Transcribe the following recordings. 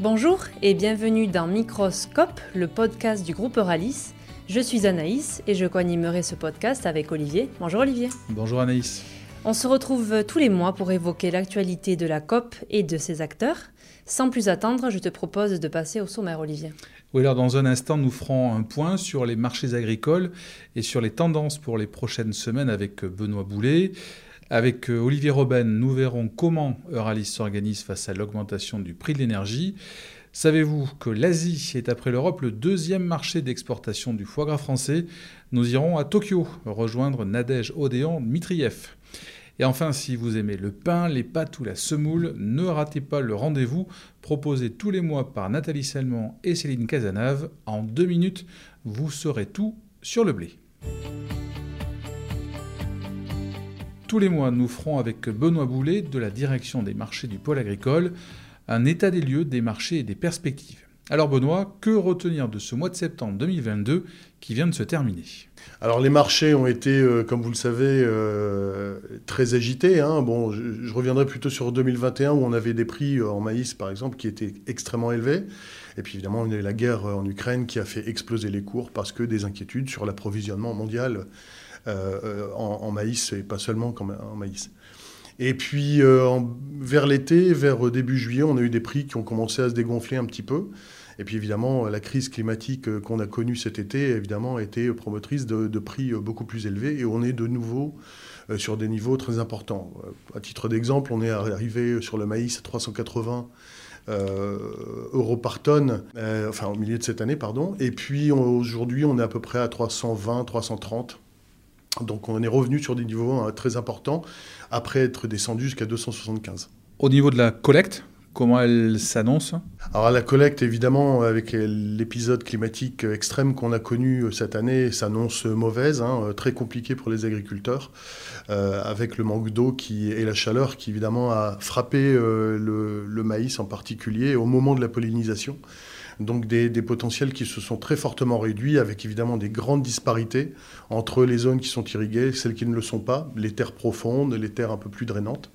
Bonjour et bienvenue dans Microscope, le podcast du groupe Euralis. Je suis Anaïs et je co-animerai ce podcast avec Olivier. Bonjour Olivier. Bonjour Anaïs. On se retrouve tous les mois pour évoquer l'actualité de la COP et de ses acteurs. Sans plus attendre, je te propose de passer au sommaire Olivier. Oui, alors dans un instant, nous ferons un point sur les marchés agricoles et sur les tendances pour les prochaines semaines avec Benoît Boulet. Avec euh, Olivier Robben, nous verrons comment Euralis s'organise face à l'augmentation du prix de l'énergie. Savez-vous que l'Asie est après l'Europe le deuxième marché d'exportation du foie gras français? Nous irons à Tokyo rejoindre Nadège Odéon Mitriev. Et enfin, si vous aimez le pain, les pâtes ou la semoule, ne ratez pas le rendez-vous proposé tous les mois par Nathalie Salmon et Céline Cazenave. En deux minutes, vous saurez tout sur le blé. Tous les mois, nous ferons avec Benoît Boulet de la direction des marchés du pôle agricole un état des lieux des marchés et des perspectives. Alors Benoît, que retenir de ce mois de septembre 2022 qui vient de se terminer? Alors les marchés ont été, euh, comme vous le savez, euh, très agités. Hein. Je, reviendrai plutôt sur 2021 où on avait des prix euh, en maïs, par exemple, qui étaient extrêmement élevés. Et puis évidemment, on a eu la guerre en Ukraine qui a fait exploser les cours parce que des inquiétudes sur l'approvisionnement mondial euh, en, maïs et pas seulement en maïs. Et puis euh, vers l'été, vers début juillet, on a eu des prix qui ont commencé à se dégonfler un petit peu. Et puis évidemment, la crise climatique euh, qu'on a connue cet été, évidemment, a été promotrice de, prix beaucoup plus élevés. Et on est de nouveau sur des niveaux très importants. À titre d'exemple, on est arrivé sur le maïs à 380 euros par tonne, enfin au milieu de cette année, pardon. Et puis aujourd'hui, on est à peu près à 320, 330 donc on est revenu sur des niveaux hein, très importants après être descendu jusqu'à 275. Au niveau de la collecte, comment elle s'annonce? Alors la collecte, évidemment, avec l'épisode climatique extrême qu'on a connu euh, cette année, s'annonce mauvaise, hein, euh, très compliquée pour les agriculteurs, euh, avec le manque d'eau et la chaleur qui, évidemment, a frappé le, maïs en particulier au moment de la pollinisation donc des, potentiels qui se sont très fortement réduits, avec évidemment des grandes disparités entre les zones qui sont irriguées, celles qui ne le sont pas, les terres profondes, les terres un peu plus drainantes.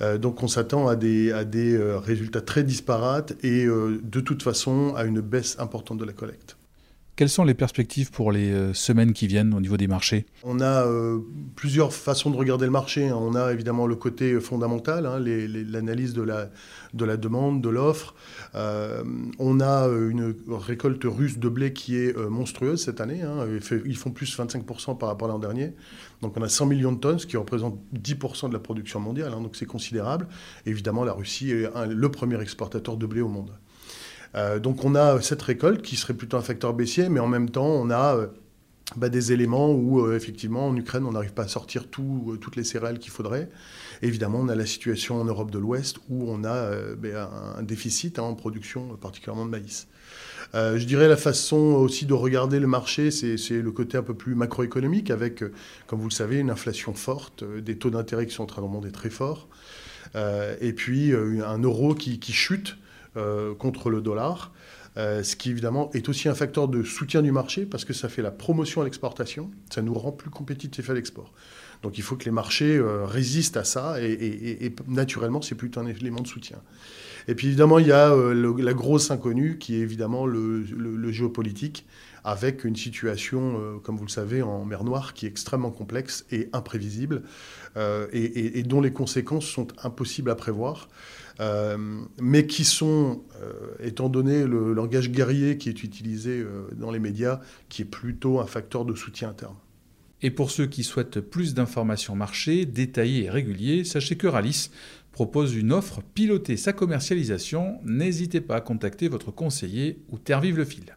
Euh, donc on s'attend à des, euh, résultats très disparates et euh, de toute façon à une baisse importante de la collecte. Quelles sont les perspectives pour les euh, semaines qui viennent au niveau des marchés? On a euh, plusieurs façons de regarder le marché. Hein. On a évidemment le côté fondamental, hein, l'analyse de la, de la demande, de l'offre. Euh, on a une récolte russe de blé qui est monstrueuse cette année. Hein. Ils font plus 25% par rapport à l'an dernier. Donc on a 100 millions de tonnes, ce qui représente 10% de la production mondiale. donc c'est considérable. Évidemment, la Russie est le premier exportateur de blé au monde. Euh, donc on a cette récolte qui serait plutôt un facteur baissier, mais en même temps on a euh, bah, des éléments où euh, effectivement en Ukraine on n'arrive pas à sortir toutes les céréales qu'il faudrait. évidemment on a la situation en Europe de l'Ouest où on a bah, un, déficit hein, en production particulièrement de maïs. je dirais la façon aussi de regarder le marché, c'est le côté un peu plus macroéconomique avec, comme vous le savez, une inflation forte, des taux d'intérêt qui sont en train de monter très fort, et puis un euro qui chute euh, contre le dollar. Euh, ce qui évidemment est aussi un facteur de soutien du marché parce que ça fait la promotion à l'exportation, ça nous rend plus compétitifs à l'export. Donc il faut que les marchés euh, résistent à ça et, naturellement c'est plutôt un élément de soutien. Et puis évidemment il y a la grosse inconnue qui est évidemment le, géopolitique avec une situation, comme vous le savez, en mer Noire qui est extrêmement complexe et imprévisible et, dont les conséquences sont impossibles à prévoir. Euh, mais qui sont, euh, étant donné le langage guerrier qui est utilisé euh, dans les médias, qui est plutôt un facteur de soutien interne. Et pour ceux qui souhaitent plus d'informations marché, détaillées et réguliers, sachez que Ralis propose une offre piloter sa commercialisation. N'hésitez pas à contacter votre conseiller ou Terre Vive le Fil.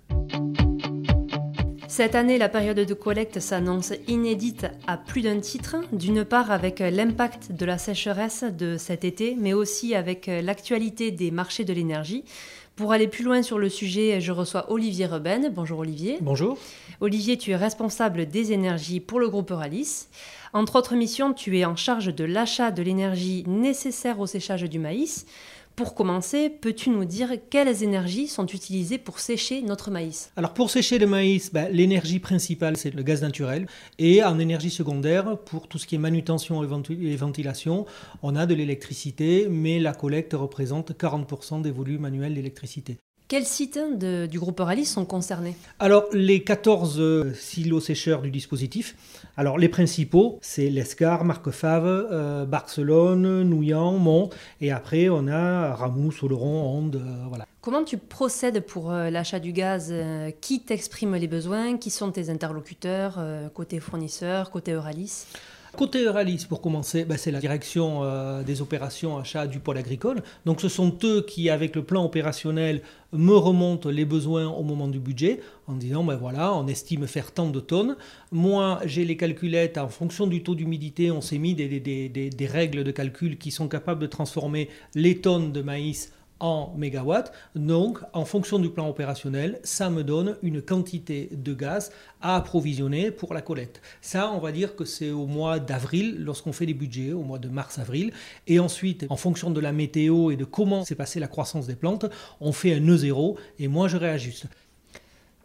Cette année, la période de collecte s'annonce inédite à plus d'un titre, d'une part avec l'impact de la sécheresse de cet été, mais aussi avec l'actualité des marchés de l'énergie. Pour aller plus loin sur le sujet, je reçois Olivier Reben. Bonjour Olivier. Bonjour. Olivier, tu es responsable des énergies pour le groupe Euralis. Entre autres missions, tu es en charge de l'achat de l'énergie nécessaire au séchage du maïs. Pour commencer, peux-tu nous dire quelles énergies sont utilisées pour sécher notre maïs? Alors pour sécher le maïs, ben, l'énergie principale c'est le gaz naturel et en énergie secondaire pour tout ce qui est manutention et ventilation, on a de l'électricité mais la collecte représente 40% des volumes annuels d'électricité. Quels sites du groupe Euralis sont concernés? Alors, les 14 euh, silos sécheurs du dispositif. Alors, les principaux, c'est l'Escar, Marquefave, euh, Barcelone, Nouillan, Mont. Et après, on a Ramous, Oloron, Onde. Euh, voilà. Comment tu procèdes pour l'achat du gaz Qui t'exprime les besoins? Qui sont tes interlocuteurs Côté fournisseur, côté Euralis Côté Euralis, pour commencer, ben, c'est la direction euh, des opérations achats du pôle agricole. Donc ce sont eux qui, avec le plan opérationnel, me remontent les besoins au moment du budget en disant, ben voilà, on estime faire tant de tonnes. Moi, j'ai les calculettes, en fonction du taux d'humidité, on s'est mis des, des règles de calcul qui sont capables de transformer les tonnes de maïs en mégawatts. Donc, en fonction du plan opérationnel, ça me donne une quantité de gaz à approvisionner pour la collecte. Ça, on va dire que c'est au mois d'avril, lorsqu'on fait les budgets, au mois de mars-avril. Et ensuite, en fonction de la météo et de comment s'est passée la croissance des plantes, on fait un nœud zéro et moi, je réajuste.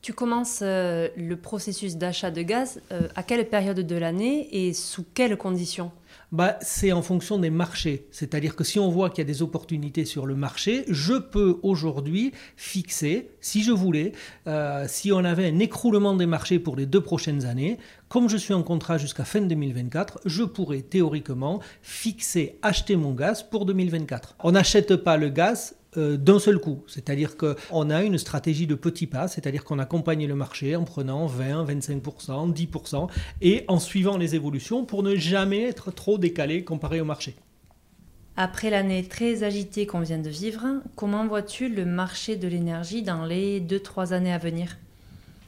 Tu commences euh, le processus d'achat de gaz euh, à quelle période de l'année et sous quelles conditions? Bah, c'est en fonction des marchés. C'est-à-dire que si on voit qu'il y a des opportunités sur le marché, je peux aujourd'hui fixer, si je voulais, euh, si on avait un écroulement des marchés pour les deux prochaines années, comme je suis en contrat jusqu'à fin 2024, je pourrais théoriquement fixer, acheter mon gaz pour 2024. On n'achète pas le gaz euh, d'un seul coup. C'est-à-dire qu'on a une stratégie de petits pas, c'est-à-dire qu'on accompagne le marché en prenant 20, 25%, 10% et en suivant les évolutions pour ne jamais être trop décalé comparé au marché. Après l'année très agitée qu'on vient de vivre, comment vois-tu le marché de l'énergie dans les 2-3 années à venir?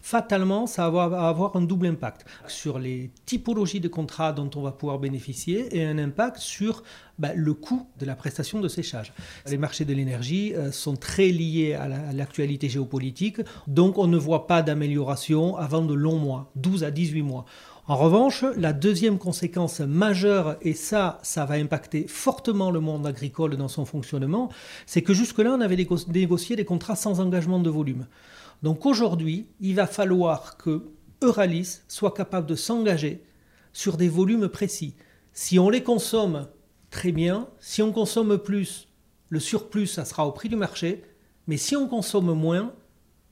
Fatalement, ça va avoir un double impact sur les typologies de contrats dont on va pouvoir bénéficier et un impact sur bah, le coût de la prestation de séchage. Les marchés de l'énergie euh, sont très liés à l'actualité géopolitique, donc on ne voit pas d'amélioration avant de longs mois, 12 à 18 mois. En revanche, la deuxième conséquence majeure, et ça, ça va impacter fortement le monde agricole dans son fonctionnement, c'est que jusque-là, on avait négocié des contrats sans engagement de volume. Donc aujourd'hui, il va falloir que Euralis soit capable de s'engager sur des volumes précis. Si on les consomme, très bien. Si on consomme plus, le surplus, ça sera au prix du marché. Mais si on consomme moins,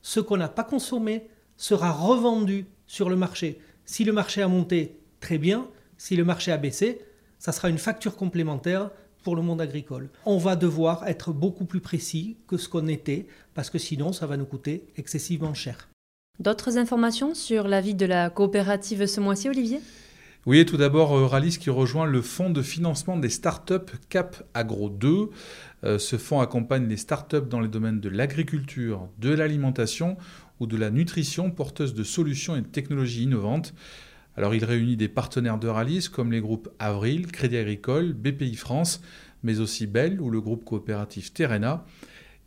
ce qu'on n'a pas consommé sera revendu sur le marché. Si le marché a monté, très bien. Si le marché a baissé, ça sera une facture complémentaire pour le monde agricole. On va devoir être beaucoup plus précis que ce qu'on était, parce que sinon ça va nous coûter excessivement cher. D'autres informations sur la vie de la coopérative ce mois-ci, Olivier? Oui, tout d'abord, euh, Ralis qui rejoint le fonds de financement des startups CAP Agro 2. Euh, ce fonds accompagne les startups dans les domaines de l'agriculture, de l'alimentation ou de la nutrition porteuses de solutions et de technologies innovantes. Alors il réunit des partenaires de Ralis comme les groupes Avril, Crédit Agricole, BPI France, mais aussi Bell ou le groupe coopératif Terena.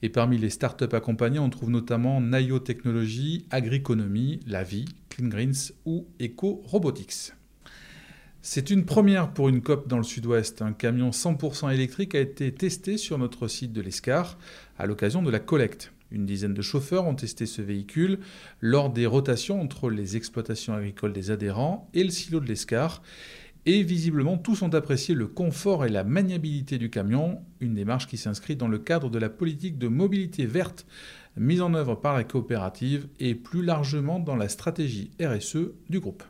Et parmi les startups accompagnées, on trouve notamment Nayo Technologies, Agriconomie, La Vie, Clean Greens ou Eco Robotics. C'est une première pour une COP dans le sud-ouest. Un camion 100% électrique a été testé sur notre site de l'ESCAR à l'occasion de la collecte. Une dizaine de chauffeurs ont testé ce véhicule lors des rotations entre les exploitations agricoles des adhérents et le silo de l'Escar. Et visiblement, tous ont apprécié le confort et la maniabilité du camion, une démarche qui s'inscrit dans le cadre de la politique de mobilité verte mise en œuvre par la coopérative et plus largement dans la stratégie RSE du groupe.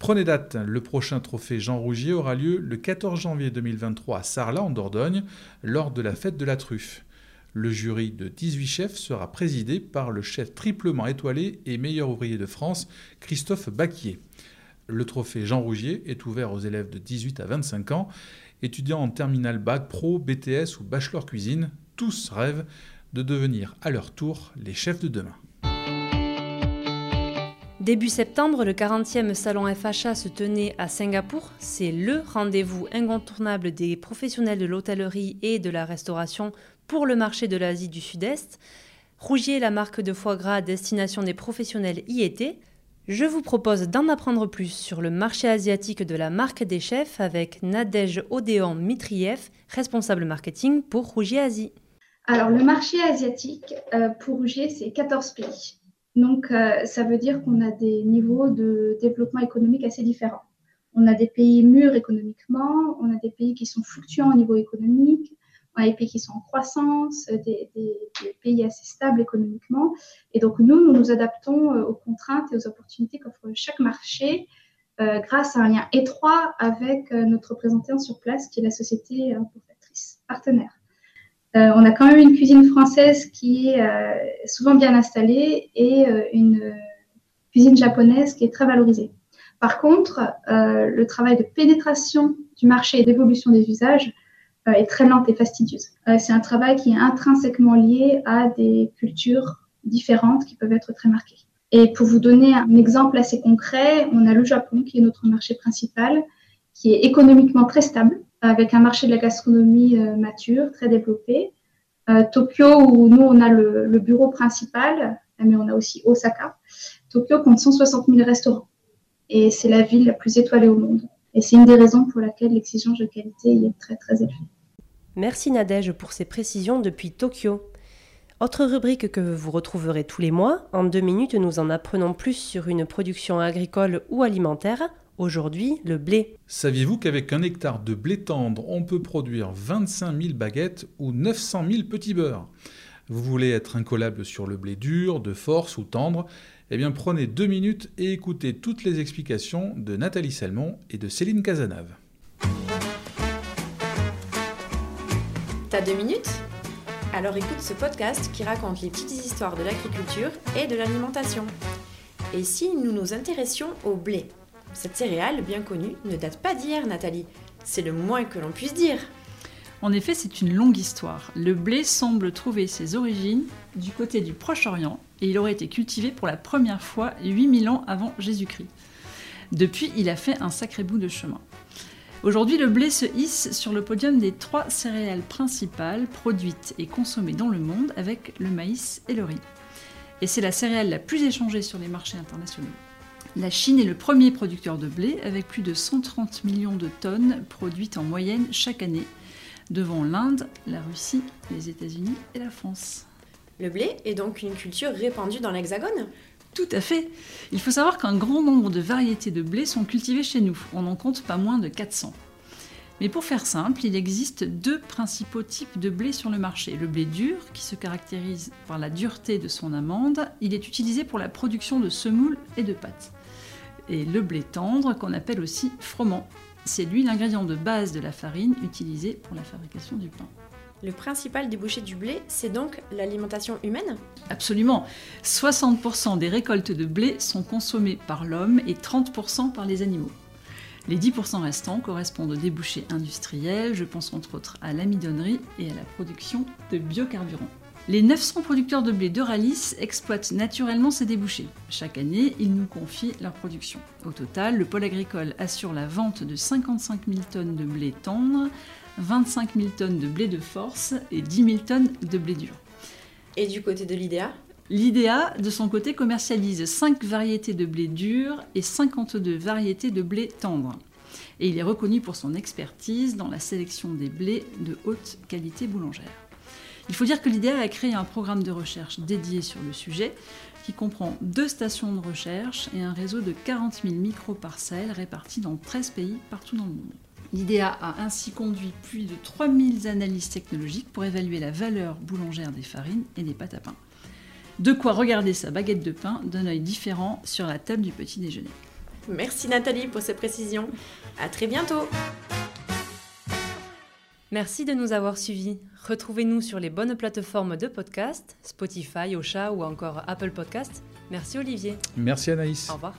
Prenez date, le prochain trophée Jean Rougier aura lieu le 14 janvier 2023 à Sarlat en Dordogne lors de la fête de la truffe. Le jury de 18 chefs sera présidé par le chef triplement étoilé et meilleur ouvrier de France, Christophe Baquier. Le trophée Jean Rougier est ouvert aux élèves de 18 à 25 ans, étudiants en terminale bac pro, BTS ou bachelor cuisine. Tous rêvent de devenir à leur tour les chefs de demain. Début septembre, le 40e salon FHA se tenait à Singapour. C'est le rendez-vous incontournable des professionnels de l'hôtellerie et de la restauration pour le marché de l'Asie du Sud-Est. Rougier, la marque de foie gras destination des professionnels, y était. Je vous propose d'en apprendre plus sur le marché asiatique de la marque des chefs avec Nadège Odéan Mitriev, responsable marketing pour Rougier Asie. Alors, le marché asiatique euh, pour Rougier, c'est 14 pays. Donc, euh, ça veut dire qu'on a des niveaux de développement économique assez différents. On a des pays mûrs économiquement, on a des pays qui sont fluctuants au niveau économique, on a des pays qui sont en croissance, des, pays assez stables économiquement. Et donc, nous, nous nous adaptons euh, aux contraintes et aux opportunités qu'offre chaque marché euh, grâce à un lien étroit avec notre représentant sur place, qui est la société importatrice partenaire. On a quand même une cuisine française qui est souvent bien installée et une cuisine japonaise qui est très valorisée. Par contre, le travail de pénétration du marché et d'évolution des usages euh, est très lente et fastidieuse. Euh, c'est un travail qui est intrinsèquement lié à des cultures différentes qui peuvent être très marquées. Et pour vous donner un exemple assez concret, on a le Japon qui est notre marché principal, qui est économiquement très stable, avec un marché de la gastronomie euh, mature, très développé. Tokyo, où nous, on a le, bureau principal, mais on a aussi Osaka. Tokyo compte 160 000 restaurants. Et c'est la ville la plus étoilée au monde. Et c'est une des raisons pour laquelle l'exigence de qualité est très très élevée. Merci Nadège pour ces précisions depuis Tokyo. Autre rubrique que vous retrouverez tous les mois, en deux minutes nous en apprenons plus sur une production agricole ou alimentaire, aujourd'hui le blé. Saviez-vous qu'avec un hectare de blé tendre, on peut produire 25 000 baguettes ou 900 000 petits beurres? Vous voulez être incollable sur le blé dur, de force ou tendre? Eh bien, prenez deux minutes et écoutez toutes les explications de Nathalie Salmon et de Céline Cazenave. T'as deux minutes? Alors écoute ce podcast qui raconte les petites histoires de l'agriculture et de l'alimentation. Et si nous nous intéressions au blé? Cette céréale, bien connue, ne date pas d'hier, Nathalie. C'est le moins que l'on puisse dire. En effet, c'est une longue histoire. Le blé semble trouver ses origines du côté du Proche-Orient et il aurait été cultivé pour la première fois 8000 ans avant Jésus-Christ. Depuis, il a fait un sacré bout de chemin. Aujourd'hui, le blé se hisse sur le podium des trois céréales principales produites et consommées dans le monde avec le maïs et le riz. Et c'est la céréale la plus échangée sur les marchés internationaux. La Chine est le premier producteur de blé avec plus de 130 millions de tonnes produites en moyenne chaque année, devant l'Inde, la Russie, les États-Unis et la France. Le blé est donc une culture répandue dans l'Hexagone? Tout à fait. Il faut savoir qu'un grand nombre de variétés de blé sont cultivées chez nous. On en compte pas moins de 400. Mais pour faire simple, il existe deux principaux types de blé sur le marché. Le blé dur, qui se caractérise par la dureté de son amande, il est utilisé pour la production de semoules et de pâtes. Et le blé tendre, qu'on appelle aussi froment, c'est lui l'ingrédient de base de la farine utilisée pour la fabrication du pain. Le principal débouché du blé, c'est donc l'alimentation humaine? Absolument. 60% des récoltes de blé sont consommées par l'homme et 30% par les animaux. Les 10% restants correspondent aux débouchés industriels, je pense entre autres à l'amidonnerie et à la production de biocarburants. Les 900 producteurs de blé d'Euralis exploitent naturellement ces débouchés. Chaque année, ils nous confient leur production. Au total, le pôle agricole assure la vente de 55 000 tonnes de blé tendre, 25 000 tonnes de blé de force et 10 000 tonnes de blé dur. Et du côté de l'IDEA? L'IDEA, de son côté, commercialise 5 variétés de blé dur et 52 variétés de blé tendre. Et il est reconnu pour son expertise dans la sélection des blés de haute qualité boulangère. Il faut dire que l'IDEA a créé un programme de recherche dédié sur le sujet qui comprend deux stations de recherche et un réseau de 40 000 micro-parcelles réparties dans 13 pays partout dans le monde. L'IDEA a ainsi conduit plus de 3000 analyses technologiques pour évaluer la valeur boulangère des farines et des pâtes à pain. De quoi regarder sa baguette de pain d'un œil différent sur la table du petit déjeuner. Merci Nathalie pour ces précisions. À très bientôt. Merci de nous avoir suivis. Retrouvez-nous sur les bonnes plateformes de podcast, Spotify, Ocha ou encore Apple Podcast. Merci Olivier. Merci Anaïs. Au revoir.